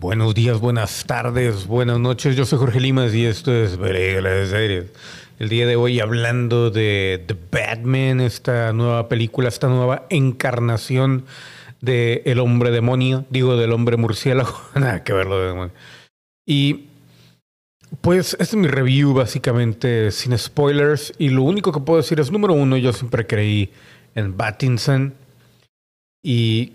Buenos días, buenas tardes, buenas noches. Yo soy Jorge Limas y esto es Veredas Series. El día de hoy hablando de The Batman, esta nueva película, esta nueva encarnación de El Hombre Demonio, digo del Hombre Murciélago, nada que verlo de. Y pues este es mi review básicamente sin spoilers y lo único que puedo decir es número uno, yo siempre creí en Battinson y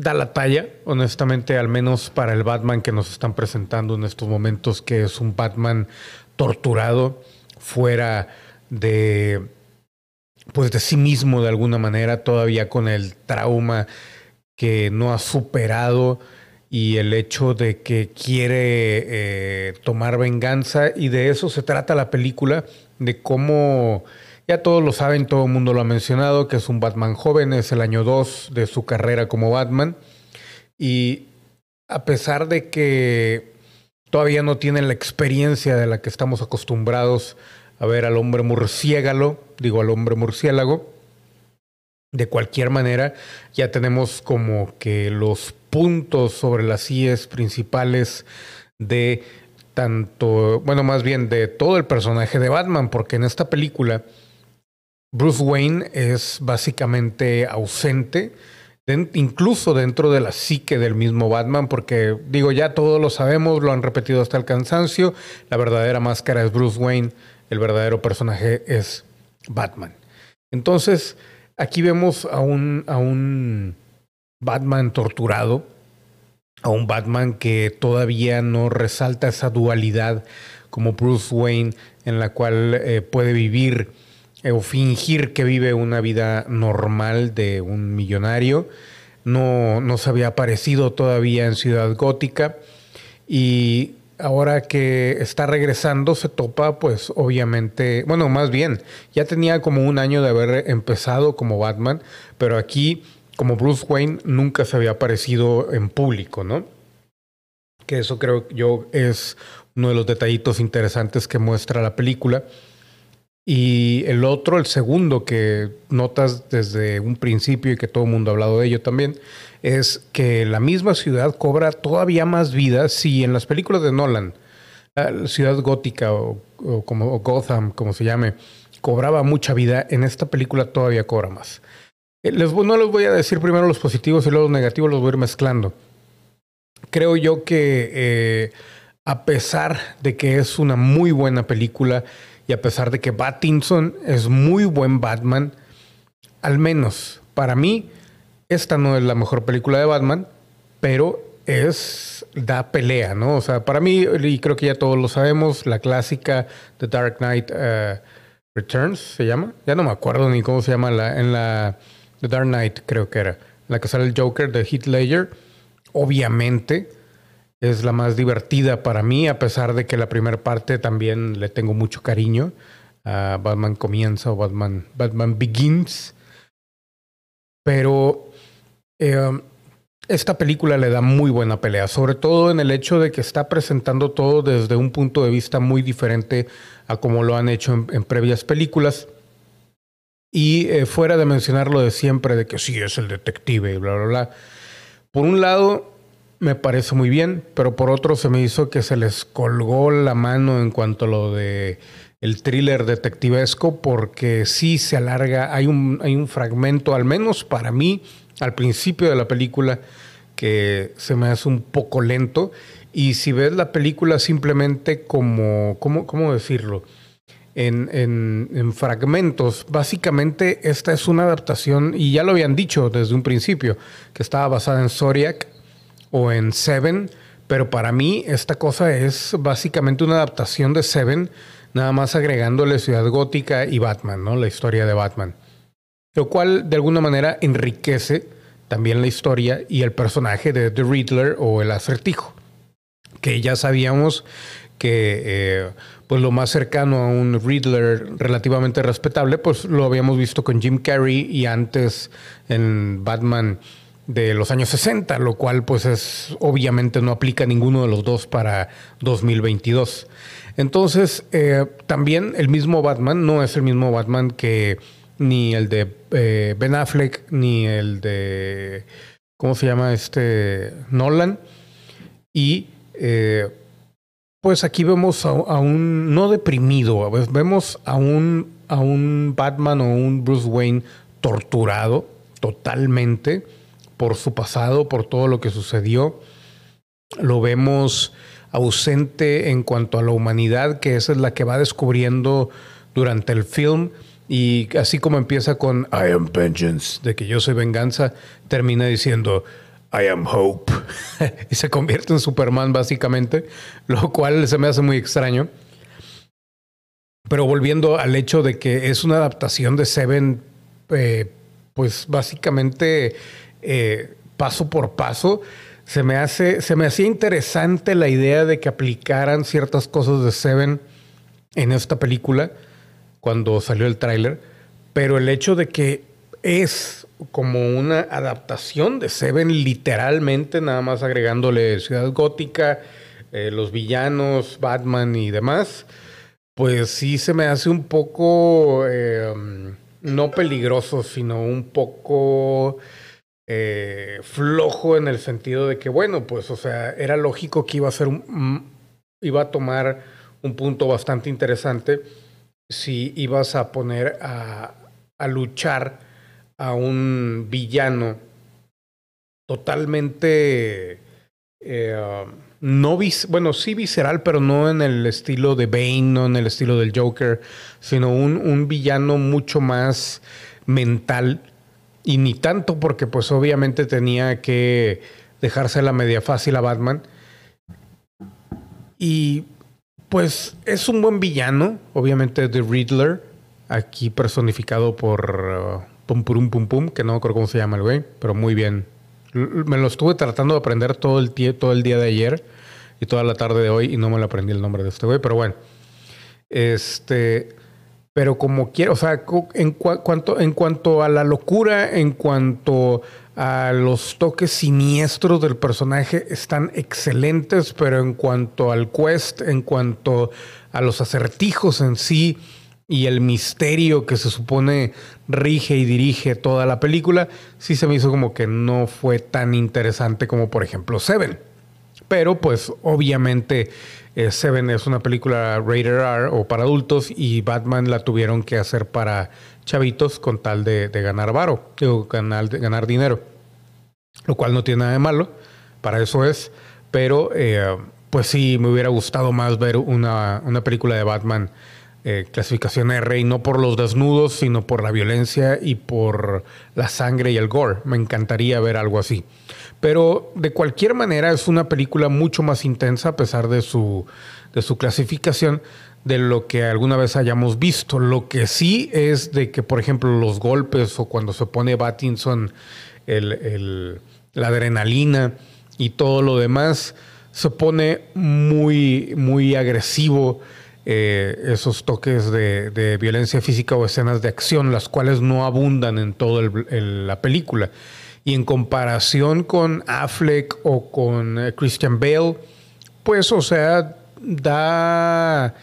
da la talla, honestamente, al menos para el Batman que nos están presentando en estos momentos, que es un Batman torturado, fuera de pues de sí mismo de alguna manera, todavía con el trauma que no ha superado y el hecho de que quiere eh, tomar venganza. Y de eso se trata la película, de cómo ya todos lo saben, todo el mundo lo ha mencionado, que es un Batman joven, es el año 2 de su carrera como Batman. Y a pesar de que todavía no tiene la experiencia de la que estamos acostumbrados a ver al hombre murciélago, digo al hombre murciélago, de cualquier manera ya tenemos como que los puntos sobre las IES principales de tanto, bueno, más bien de todo el personaje de Batman, porque en esta película Bruce Wayne es básicamente ausente, incluso dentro de la psique del mismo Batman, porque digo, ya todos lo sabemos, lo han repetido hasta el cansancio, la verdadera máscara es Bruce Wayne, el verdadero personaje es Batman. Entonces, aquí vemos a un, a un Batman torturado, a un Batman que todavía no resalta esa dualidad como Bruce Wayne, en la cual eh, puede vivir o fingir que vive una vida normal de un millonario. No, no se había aparecido todavía en Ciudad Gótica y ahora que está regresando se topa pues obviamente, bueno, más bien, ya tenía como un año de haber empezado como Batman, pero aquí como Bruce Wayne nunca se había aparecido en público, ¿no? Que eso creo yo es uno de los detallitos interesantes que muestra la película y el otro, el segundo, que notas desde un principio y que todo el mundo ha hablado de ello también, es que la misma ciudad cobra todavía más vida si en las películas de Nolan, la ciudad gótica o, como Gotham, como se llame, cobraba mucha vida, en esta película todavía cobra más. Eh, les, no les voy a decir primero los positivos y luego los negativos, los voy a ir mezclando. Creo yo que eh, a pesar de que es una muy buena película, y a pesar de que Battinson es muy buen Batman, al menos para mí, esta no es la mejor película de Batman, pero es da pelea, ¿no? O sea, para mí, y creo que ya todos lo sabemos, la clásica The Dark Knight uh, Returns se llama. Ya no me acuerdo ni cómo se llama la, en la The Dark Knight, creo que era. La que sale el Joker de Heath Ledger. Obviamente es la más divertida para mí, a pesar de que la primera parte también le tengo mucho cariño. a Batman comienza o Batman, Batman Begins. Pero eh, esta película le da muy buena pelea, sobre todo en el hecho de que está presentando todo desde un punto de vista muy diferente a como lo han hecho en, previas películas. Y eh, fuera de mencionar lo de siempre, de que sí es el detective y bla, bla, bla. Por un lado, me parece muy bien, pero por otro se me hizo que se les colgó la mano en cuanto a lo de el thriller detectivesco, porque sí se alarga, hay un, hay un fragmento, al menos para mí, al principio de la película, que se me hace un poco lento. Y si ves la película simplemente como, ¿cómo, cómo decirlo? En, en, en, fragmentos. Básicamente esta es una adaptación, y ya lo habían dicho desde un principio, que estaba basada en Zodiac, o en Seven, pero para mí esta cosa es básicamente una adaptación de Seven, nada más agregándole Ciudad Gótica y Batman, ¿no? La historia de Batman. Lo cual de alguna manera enriquece también la historia y el personaje de The Riddler o el acertijo, que ya sabíamos que eh, pues lo más cercano a un Riddler relativamente respetable, pues lo habíamos visto con Jim Carrey y antes en Batman de los años 60, lo cual pues es obviamente no aplica a ninguno de los dos para 2022. Entonces, eh, también el mismo Batman no es el mismo Batman que ni el de eh, Ben Affleck, ni el de, ¿cómo se llama este? Nolan. Y eh, pues aquí vemos a, un, no deprimido, vemos a un, a un Batman o un Bruce Wayne torturado totalmente por su pasado, por todo lo que sucedió. Lo vemos ausente en cuanto a la humanidad, que esa es la que va descubriendo durante el film. Y así como empieza con I am vengeance, de que yo soy venganza, termina diciendo I am hope. y se convierte en Superman básicamente, lo cual se me hace muy extraño. Pero volviendo al hecho de que es una adaptación de Seven, eh, pues básicamente eh, paso por paso, se me, hace, se me hacía interesante la idea de que aplicaran ciertas cosas de Seven en esta película cuando salió el tráiler, pero el hecho de que es como una adaptación de Seven literalmente, nada más agregándole Ciudad Gótica, eh, los villanos, Batman y demás, pues sí se me hace un poco, eh, no peligroso, sino un poco eh, flojo en el sentido de que, bueno, pues, o sea, era lógico que iba a ser un, iba a tomar un punto bastante interesante si ibas a poner a, a luchar a un villano totalmente eh, no vis bueno sí visceral pero no en el estilo de Bane no en el estilo del Joker sino un, un villano mucho más mental y ni tanto porque pues obviamente tenía que dejarse la media fácil a Batman y pues es un buen villano obviamente The Riddler aquí personificado por uh, Pum Pum Pum Pum, que no me cómo se llama el güey, pero muy bien. Me lo estuve tratando de aprender todo el, todo el día de ayer y toda la tarde de hoy y no me lo aprendí el nombre de este güey, pero bueno. Este, pero como quiero, o sea, en, cuanto, en cuanto a la locura, en cuanto a los toques siniestros del personaje, están excelentes, pero en cuanto al quest, en cuanto a los acertijos en sí, y el misterio que se supone rige y dirige toda la película, sí se me hizo como que no fue tan interesante como por ejemplo Seven. Pero pues obviamente eh, Seven es una película rated R o para adultos y Batman la tuvieron que hacer para chavitos con tal de, ganar varo, o ganar, de ganar dinero. Lo cual no tiene nada de malo, para eso es. Pero eh, pues sí, me hubiera gustado más ver una, una película de Batman eh, clasificación R y no por los desnudos, sino por la violencia y por la sangre y el gore. Me encantaría ver algo así. Pero de cualquier manera es una película mucho más intensa a pesar de su, de su clasificación de lo que alguna vez hayamos visto. Lo que sí es de que, por ejemplo, los golpes o cuando se pone Battinson el, la adrenalina y todo lo demás, se pone muy, muy agresivo eh, esos toques de, violencia física o escenas de acción, las cuales no abundan en toda la película. Y en comparación con Affleck o con eh, Christian Bale, pues, o sea, da,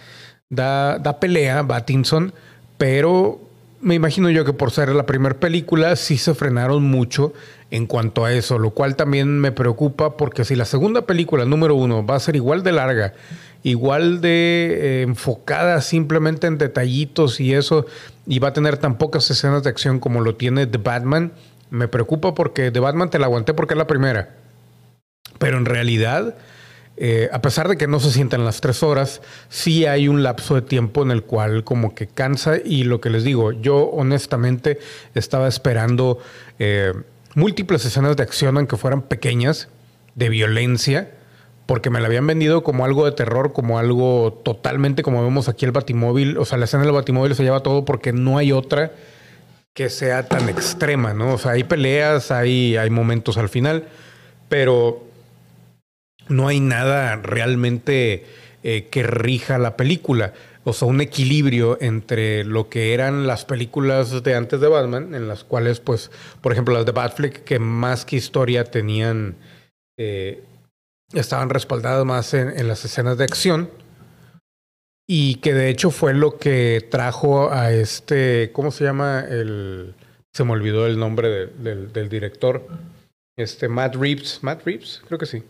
da, da pelea Battinson, pero me imagino yo que por ser la primera película sí se frenaron mucho en cuanto a eso, lo cual también me preocupa porque si la segunda película, número uno, va a ser igual de larga igual de eh, enfocada simplemente en detallitos y eso, y va a tener tan pocas escenas de acción como lo tiene The Batman, me preocupa porque The Batman te la aguanté porque es la primera. Pero en realidad, eh, a pesar de que no se sientan las tres horas, sí hay un lapso de tiempo en el cual como que cansa y lo que les digo, yo honestamente estaba esperando eh, múltiples escenas de acción, aunque fueran pequeñas, de violencia porque me la habían vendido como algo de terror, como algo totalmente como vemos aquí el Batimóvil. O sea, la escena del Batimóvil se lleva todo porque no hay otra que sea tan extrema, ¿no? O sea, hay peleas, hay, hay momentos al final, pero no hay nada realmente eh, que rija la película. O sea, un equilibrio entre lo que eran las películas de antes de Batman, en las cuales, pues, por ejemplo, las de Batfleck, que más que historia tenían eh, estaban respaldadas más en, las escenas de acción y que de hecho fue lo que trajo a este, ¿cómo se llama? El, se me olvidó el nombre del, director, este Matt Reeves, Matt Reeves, creo que sí,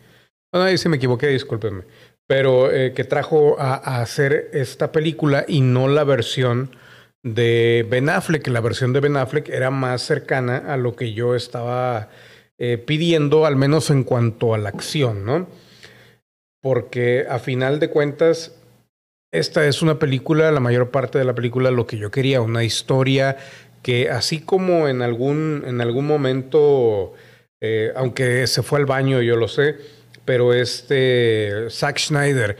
ahí sí me equivoqué, discúlpenme. Pero eh, que trajo a, hacer esta película y no la versión de Ben Affleck. La versión de Ben Affleck era más cercana a lo que yo estaba eh, pidiendo, al menos en cuanto a la acción, ¿no? Porque a final de cuentas, esta es una película, la mayor parte de la película, lo que yo quería, una historia que así como en algún, en algún momento, eh, aunque se fue al baño, yo lo sé, pero este Zack Schneider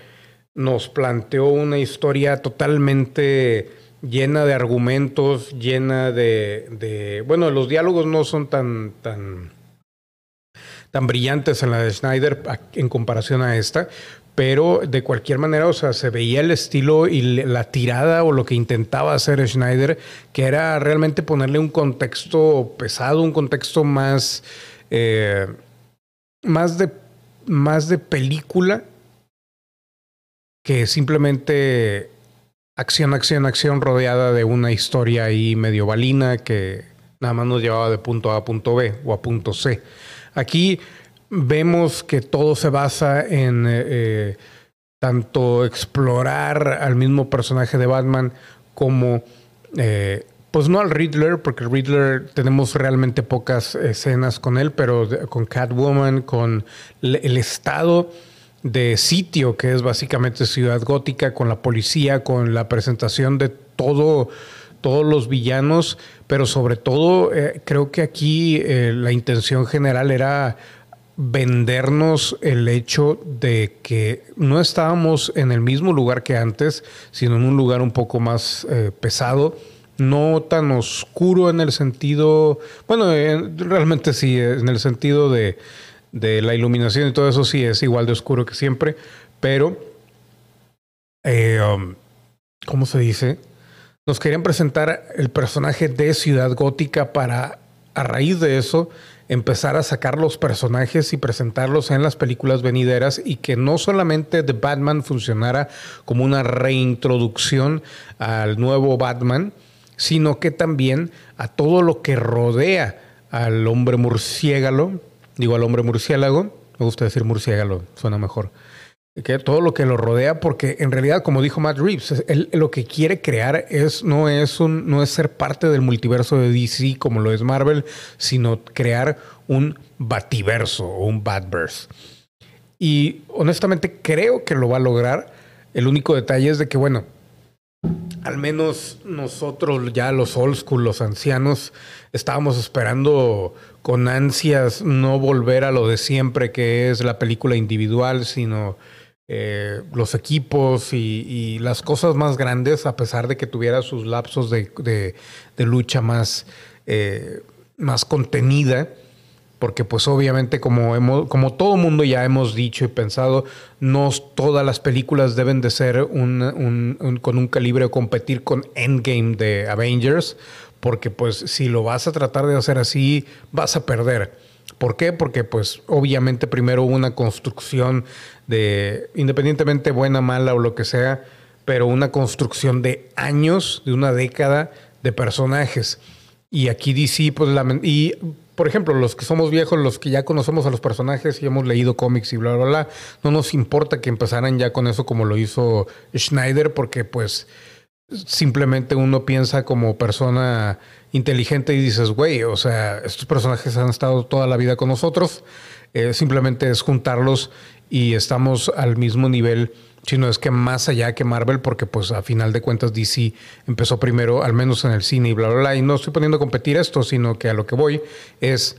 nos planteó una historia totalmente llena de argumentos, llena de, bueno, los diálogos no son tan, tan brillantes en la de Schneider en comparación a esta, pero de cualquier manera, o sea, se veía el estilo y la tirada o lo que intentaba hacer Schneider, que era realmente ponerle un contexto pesado, un contexto más, eh, más, de, más de película que simplemente acción, acción, acción rodeada de una historia ahí medio balina que nada más nos llevaba de punto A a punto B o a punto C. Aquí vemos que todo se basa en eh, eh, tanto explorar al mismo personaje de Batman como, eh, pues no al Riddler, porque Riddler tenemos realmente pocas escenas con él, pero con Catwoman, con el estado de sitio, que es básicamente Ciudad Gótica, con la policía, con la presentación de todo, todos los villanos, pero sobre todo eh, creo que aquí eh, la intención general era vendernos el hecho de que no estábamos en el mismo lugar que antes, sino en un lugar un poco más eh, pesado, no tan oscuro en el sentido, bueno, realmente sí, en el sentido de la iluminación y todo eso sí es igual de oscuro que siempre, pero, eh, um, ¿cómo se dice? Nos querían presentar el personaje de Ciudad Gótica para, a raíz de eso, empezar a sacar los personajes y presentarlos en las películas venideras y que no solamente The Batman funcionara como una reintroducción al nuevo Batman, sino que también a todo lo que rodea al hombre murciélago, digo al hombre murciélago, me gusta decir murciélago, suena mejor, que todo lo que lo rodea, porque en realidad, como dijo Matt Reeves, él, lo que quiere crear es no es un no es ser parte del multiverso de DC como lo es Marvel, sino crear un bativerso o un Batverse. Y honestamente creo que lo va a lograr. El único detalle es de que, bueno, al menos nosotros ya los old school, los ancianos, estábamos esperando con ansias no volver a lo de siempre, que es la película individual, sino eh, los equipos y, las cosas más grandes, a pesar de que tuviera sus lapsos de, lucha más, eh, más contenida. Porque pues obviamente como, hemos, como todo mundo ya hemos dicho y pensado, no todas las películas deben de ser un, con un calibre o competir con Endgame de Avengers porque pues si lo vas a tratar de hacer así, vas a perder. ¿Por qué? Porque pues obviamente primero una construcción de, independientemente buena, mala o lo que sea, pero una construcción de años, de una década de personajes. Y aquí DC, pues, y por ejemplo, los que somos viejos, los que ya conocemos a los personajes y hemos leído cómics y bla, bla, bla, no nos importa que empezaran ya con eso como lo hizo Schneider, porque pues simplemente uno piensa como persona inteligente y dices, güey, o sea, estos personajes han estado toda la vida con nosotros, eh, simplemente es juntarlos y estamos al mismo nivel, si no es que más allá que Marvel, porque pues a final de cuentas DC empezó primero, al menos en el cine y bla, bla, bla, y no estoy poniendo a competir esto, sino que a lo que voy es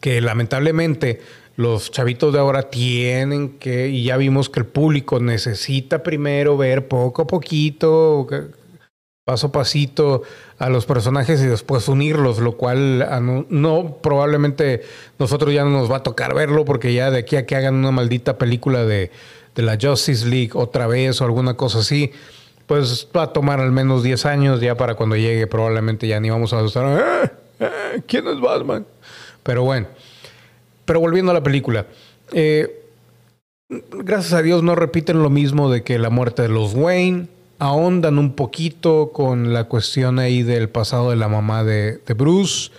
que lamentablemente los chavitos de ahora tienen que, y ya vimos que el público necesita primero ver poco a poquito, paso a pasito a los personajes y después unirlos, lo cual ah, no, probablemente nosotros ya no nos va a tocar verlo porque ya de aquí a que hagan una maldita película de, de la Justice League otra vez o alguna cosa así, pues va a tomar al menos 10 años ya para cuando llegue probablemente ya ni vamos a estar, ah, ah, ¿quién es Batman? Pero bueno. Pero volviendo a la película. Eh, gracias a Dios no repiten lo mismo de que la muerte de los Wayne. Ahondan un poquito con la cuestión ahí del pasado de la mamá de, Bruce.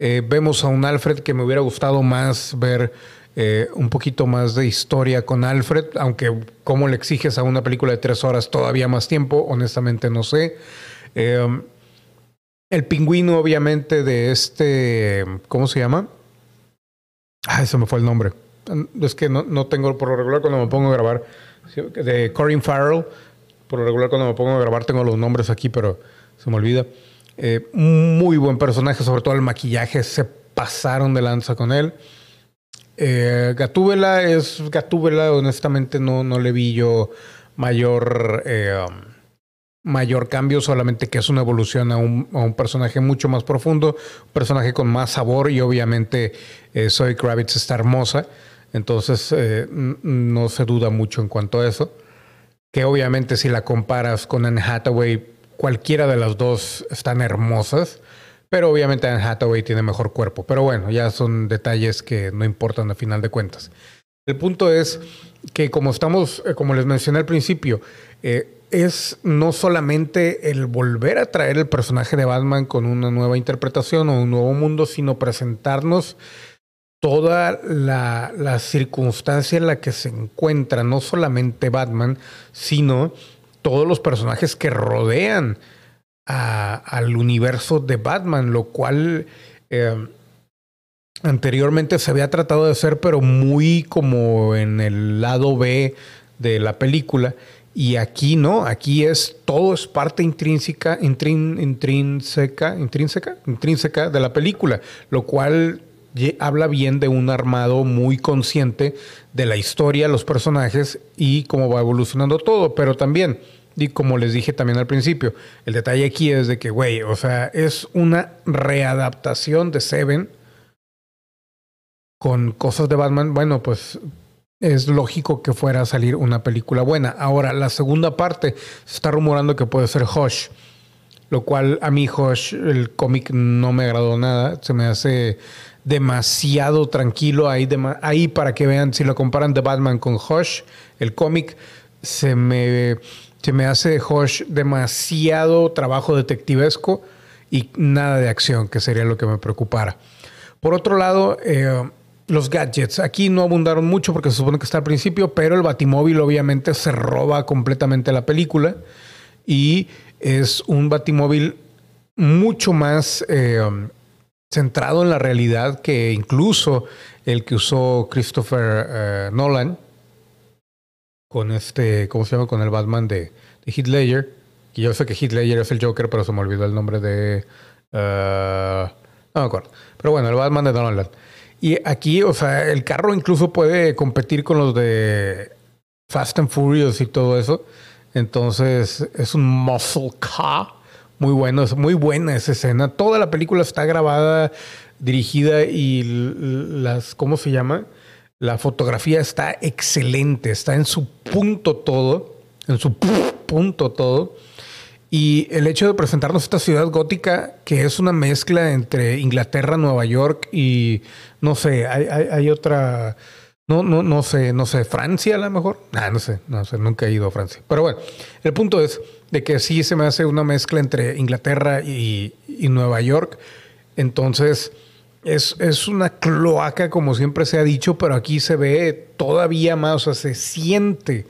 Eh, vemos a un Alfred que me hubiera gustado más ver eh, un poquito más de historia con Alfred, aunque como le exiges a una película de tres horas todavía más tiempo, honestamente no sé. El pingüino, obviamente, de este, ¿cómo se llama? Ah, eso me fue el nombre. Es que no, no tengo por lo regular cuando me pongo a grabar. De Corin Farrell, por lo regular cuando me pongo a grabar tengo los nombres aquí, pero se me olvida. Eh, muy buen personaje, sobre todo el maquillaje, se pasaron de lanza con él. Eh, Gatúbela es Gatúbela, honestamente no, no le vi yo mayor, eh, mayor cambio, solamente que es una evolución a un, personaje mucho más profundo, un personaje con más sabor y obviamente eh, Zoe Kravitz está hermosa, entonces eh, no se duda mucho en cuanto a eso, que obviamente si la comparas con Anne Hathaway, cualquiera de las dos están hermosas. Pero obviamente Anne Hathaway tiene mejor cuerpo. Pero bueno, ya son detalles que no importan a final de cuentas. El punto es que como estamos, eh, como les mencioné al principio, eh, es no solamente el volver a traer el personaje de Batman con una nueva interpretación o un nuevo mundo, sino presentarnos toda la, la circunstancia en la que se encuentra no solamente Batman, sino todos los personajes que rodean al universo de Batman, lo cual eh, anteriormente se había tratado de hacer, pero muy como en el lado B de la película. Y aquí no, aquí es todo es parte intrínseca, intrín, intrínseca, intrínseca, intrínseca de la película, lo cual habla bien de un armado muy consciente de la historia, los personajes y cómo va evolucionando todo, pero también y como les dije también al principio, el detalle aquí es de que, güey, o sea, es una readaptación de Seven con cosas de Batman. Bueno, pues es lógico que fuera a salir una película buena. Ahora, la segunda parte se está rumorando que puede ser Hush, lo cual a mí Hush, el cómic no me agradó nada. Se me hace demasiado tranquilo ahí, ahí para que vean si lo comparan de Batman con Hush, el cómic se me se me hace Hosh demasiado trabajo detectivesco y nada de acción, que sería lo que me preocupara. Por otro lado, eh, los gadgets. Aquí no abundaron mucho porque se supone que está al principio, pero el Batimóvil obviamente se roba completamente la película y es un Batimóvil mucho más eh, centrado en la realidad que incluso el que usó Christopher eh, Nolan con este, ¿cómo se llama? Con el Batman de, de Heath yo sé que Heath Ledger es el Joker, pero se me olvidó el nombre de... Uh, no me acuerdo. Pero bueno, el Batman de Donald. Y aquí, o sea, el carro incluso puede competir con los de Fast and Furious y todo eso. Entonces, es un muscle car. Muy bueno, es muy buena esa escena. Toda la película está grabada, dirigida y las, ¿cómo se llama? La fotografía está excelente, está en su punto todo, en su punto todo. Y el hecho de presentarnos esta ciudad gótica, que es una mezcla entre Inglaterra, Nueva York y no sé, hay, hay, otra. No, no, no sé, no sé, Francia a lo mejor. Ah, no sé, no sé, nunca he ido a Francia. Pero bueno, el punto es de que sí se me hace una mezcla entre Inglaterra y, y Nueva York. Entonces, es, es, una cloaca, como siempre se ha dicho, pero aquí se ve todavía más, o sea, se siente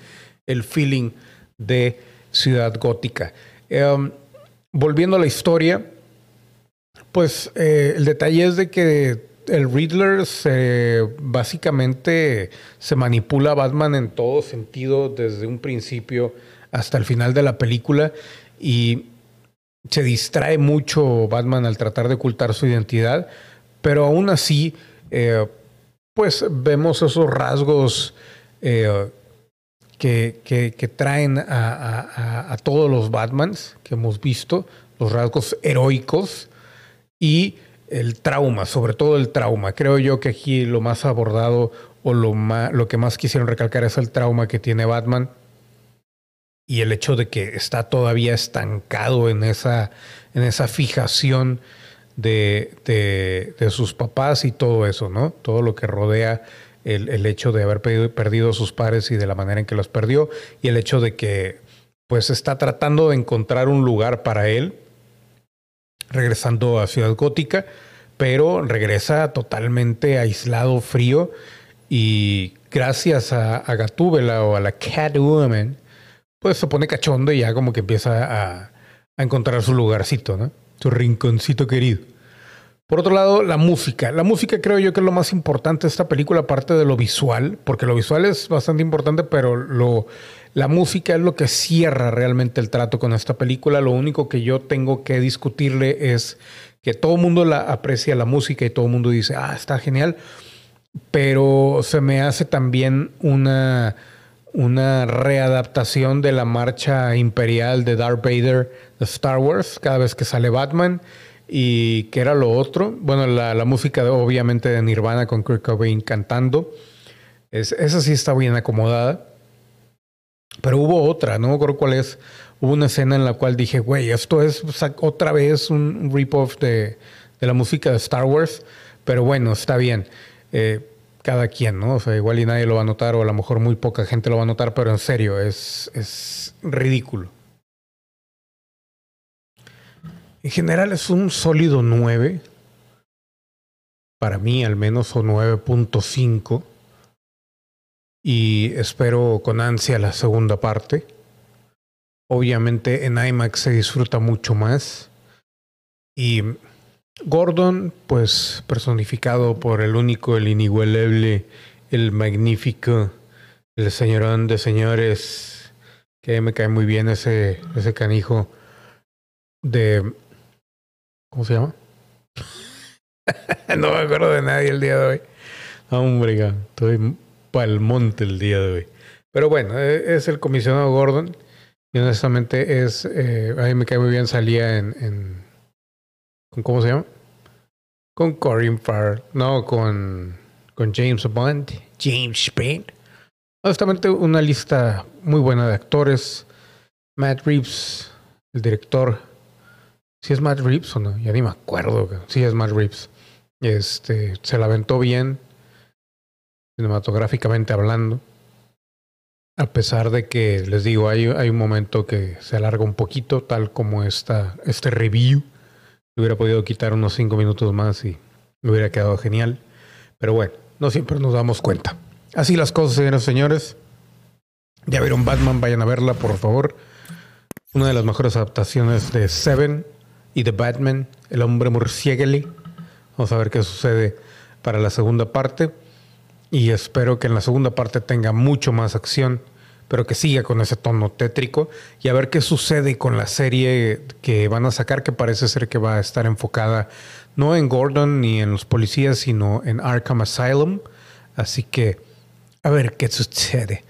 el feeling de ciudad gótica. Um, volviendo a la historia, pues eh, el detalle es de que el Riddler se, básicamente se manipula a Batman en todo sentido desde un principio hasta el final de la película y se distrae mucho Batman al tratar de ocultar su identidad pero aún así, eh, pues vemos esos rasgos eh, que, traen a, todos los Batmans que hemos visto, los rasgos heroicos y el trauma, sobre todo el trauma. Creo yo que aquí lo más abordado o lo, lo que más quisieron recalcar es el trauma que tiene Batman y el hecho de que está todavía estancado en esa, en esa fijación de, de, sus papás y todo eso, ¿no? Todo lo que rodea el, el hecho de haber perdido, a sus padres y de la manera en que los perdió y el hecho de que pues está tratando de encontrar un lugar para él regresando a Ciudad Gótica, pero regresa totalmente aislado, frío Y gracias a, a Gatúbela o a la Catwoman, pues se pone cachondo y ya como que empieza a, a encontrar su lugarcito, ¿no? Su rinconcito querido. Por otro lado, la música. La música creo yo que es lo más importante de esta película, aparte de lo visual, porque lo visual es bastante importante, pero lo, la música es lo que cierra realmente el trato con esta película. Lo único que yo tengo que discutirle es que todo el mundo la aprecia la música y todo el mundo dice, ah, está genial, pero se me hace también una, una readaptación de la marcha imperial de Darth Vader de Star Wars cada vez que sale Batman y que era lo otro. Bueno, la, la música obviamente de Nirvana con Kurt Cobain cantando. Es, esa sí está bien acomodada. Pero hubo otra, no me acuerdo cuál es. Hubo una escena en la cual dije, güey, esto es otra vez un rip-off de, de, la música de Star Wars. Pero bueno, está bien. Eh, cada quien, ¿no? O sea, igual y nadie lo va a notar, o a lo mejor muy poca gente lo va a notar, pero en serio, es, es ridículo. En general es un sólido 9. Para mí al menos o 9.5. Y espero con ansia la segunda parte. Obviamente en IMAX se disfruta mucho más. Y Gordon, pues personificado por el único, el inigualable, el magnífico, el señorón de señores, que me cae muy bien ese, ese canijo de ¿Cómo se llama? no me acuerdo de nadie el día de hoy. Hombre, estoy pa'l monte el día de hoy. Pero bueno, e, es el comisionado Gordon. Y honestamente es. Eh, a mí me cae muy bien. Salía en. en ¿con ¿Cómo se llama? Con Corinne Farr. No, con. Con James Bond. James Bond. Honestamente, una lista muy buena de actores. Matt Reeves, el director si es Matt Reeves o no, ya ni me acuerdo. Si es Matt Reeves. Este, se la aventó bien, cinematográficamente hablando. A pesar de que, les digo, hay, hay un momento que se alarga un poquito, tal como esta, este review. hubiera podido quitar unos cinco minutos más y me hubiera quedado genial. Pero bueno, no siempre nos damos cuenta. Así las cosas, señores y señores. Ya vieron Batman, vayan a verla, por favor. Una de las mejores adaptaciones de Seven y The Batman, El hombre murciélago. Vamos a ver qué sucede para la segunda parte. Y espero que en la segunda parte tenga mucho más acción, pero que siga con ese tono tétrico. Y a ver qué sucede con la serie que van a sacar, que parece ser que va a estar enfocada no en Gordon ni en los policías, sino en Arkham Asylum. Así que a ver qué sucede.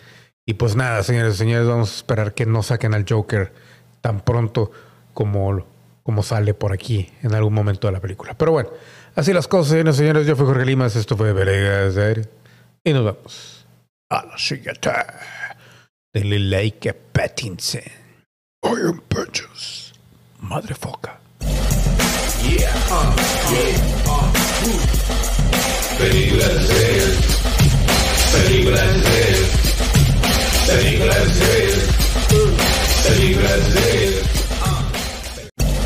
Y pues nada, señores y señores, vamos a esperar que no saquen al Joker tan pronto como como sale por aquí en algún momento de la película. Pero bueno, así las cosas, señores señores. Yo fui Jorge Limas, esto fue Veregas y nos vemos a la siguiente. Denle like a Pattinson. I am Patches. Madre foca. Yeah, uh, yeah, uh. Películas de Películas de Películas de Películas de